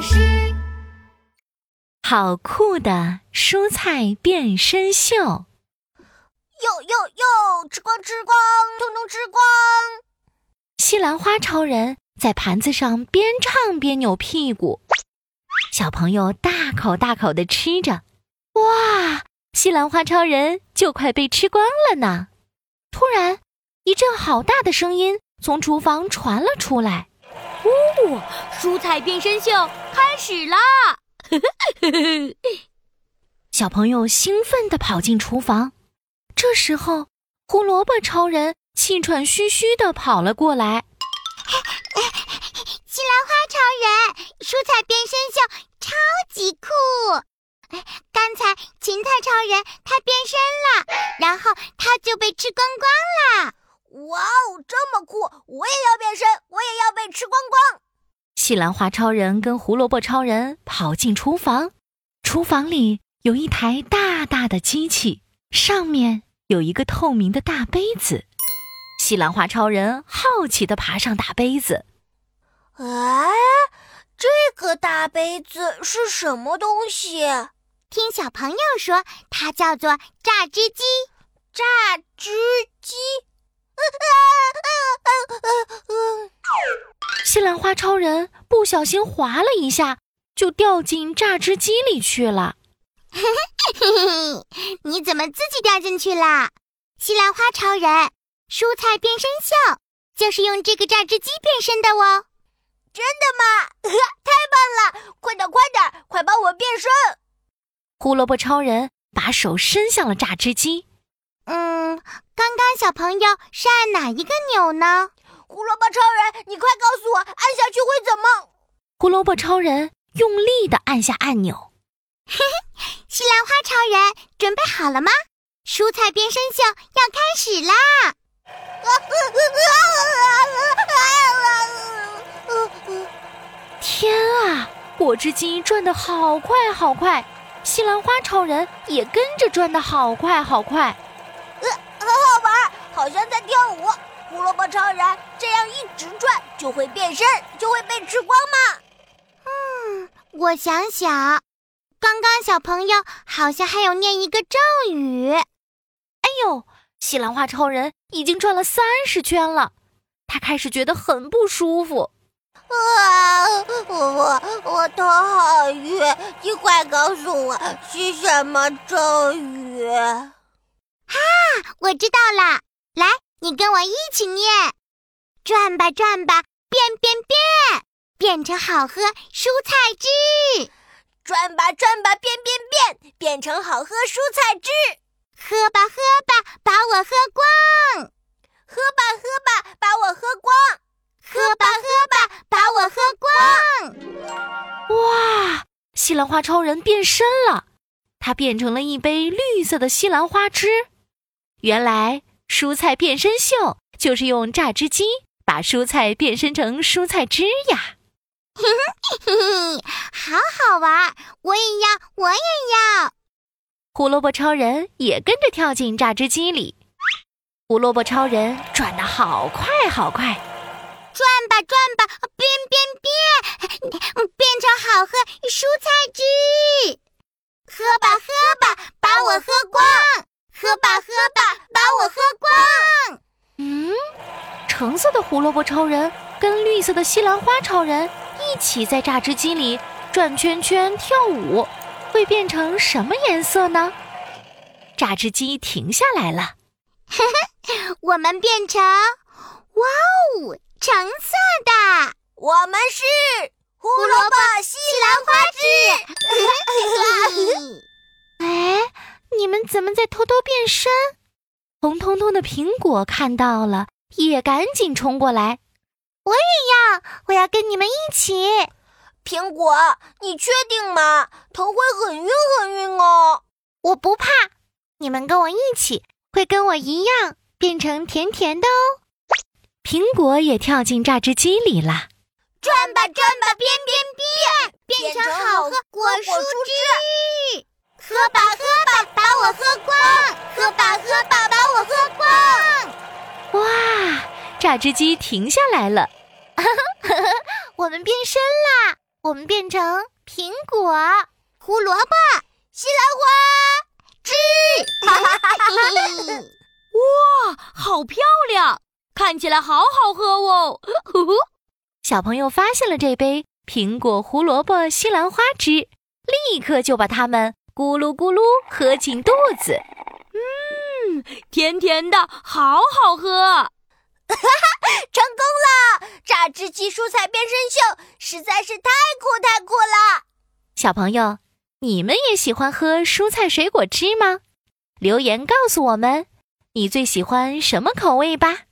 老师，好酷的蔬菜变身秀！哟哟哟，吃光吃光，通通吃光！西兰花超人在盘子上边唱边扭屁股，小朋友大口大口的吃着，哇！西兰花超人就快被吃光了呢！突然，一阵好大的声音从厨房传了出来。哦，蔬菜变身秀开始啦！小朋友兴奋地跑进厨房。这时候，胡萝卜超人气喘吁吁地跑了过来。西兰花超人，蔬菜变身秀超级酷！刚才芹菜超人他变身了，然后他就被吃光光了。哇哦，这么酷！我也要变身，我也要被吃光光。西兰花超人跟胡萝卜超人跑进厨房，厨房里有一台大大的机器，上面有一个透明的大杯子。西兰花超人好奇地爬上大杯子，哎，这个大杯子是什么东西？听小朋友说，它叫做榨汁机。榨汁机。兰花超人不小心滑了一下，就掉进榨汁机里去了。嘿嘿嘿你怎么自己掉进去了？西兰花超人，蔬菜变身秀就是用这个榨汁机变身的哦。真的吗？太棒了！快点，快点，快帮我变身！胡萝卜超人把手伸向了榨汁机。嗯，刚刚小朋友是按哪一个钮呢？胡萝卜超人，你快告诉我，按下去会怎么？胡萝卜超人用力的按下按钮。嘿嘿，西兰花超人准备好了吗？蔬菜变身秀要开始啦！天啊，果汁机转的好快好快，西兰花超人也跟着转的好快好快。呃很好玩，好像在跳舞。胡萝卜超人这样一直转，就会变身，就会被吃光吗？嗯，我想想，刚刚小朋友好像还有念一个咒语。哎呦，西兰花超人已经转了三十圈了，他开始觉得很不舒服。啊，我我头好晕，你快告诉我是什么咒语？啊，我知道了，来，你跟我一起念：转吧转吧，变变变，变成好喝蔬菜汁；转吧转吧，变变变，变成好喝蔬菜汁；喝吧喝吧，把我喝光；喝吧喝吧，把我喝光；喝吧喝吧，把我喝光。哇，西兰花超人变身了，他变成了一杯绿色的西兰花汁。原来蔬菜变身秀就是用榨汁机把蔬菜变身成蔬菜汁呀！好好玩，我也要，我也要。胡萝卜超人也跟着跳进榨汁机里，胡萝卜超人转的好快好快，转吧转吧，变变变，变成好喝蔬菜汁，喝吧喝吧，把我喝光。喝吧喝吧，把我喝光！嗯，橙色的胡萝卜超人跟绿色的西兰花超人一起在榨汁机里转圈圈跳舞，会变成什么颜色呢？榨汁机停下来了，我们变成，哇哦，橙色的！我们是胡萝卜西兰花汁。哎。你们怎么在偷偷变身？红彤彤的苹果看到了，也赶紧冲过来。我也要，我要跟你们一起。苹果，你确定吗？头会很晕很晕哦。我不怕，你们跟我一起，会跟我一样变成甜甜的哦。苹果也跳进榨汁机里了，转吧转吧，变变变，变成好喝果蔬汁。喝吧喝吧，榨汁机停下来了，我们变身啦！我们变成苹果、胡萝卜、西兰花汁。哇，好漂亮，看起来好好喝哦！小朋友发现了这杯苹果、胡萝卜、西兰花汁，立刻就把它们咕噜咕噜喝进肚子。嗯，甜甜的，好好喝。哈哈，成功了！榨汁机蔬菜变身秀实在是太酷太酷了！小朋友，你们也喜欢喝蔬菜水果汁吗？留言告诉我们，你最喜欢什么口味吧。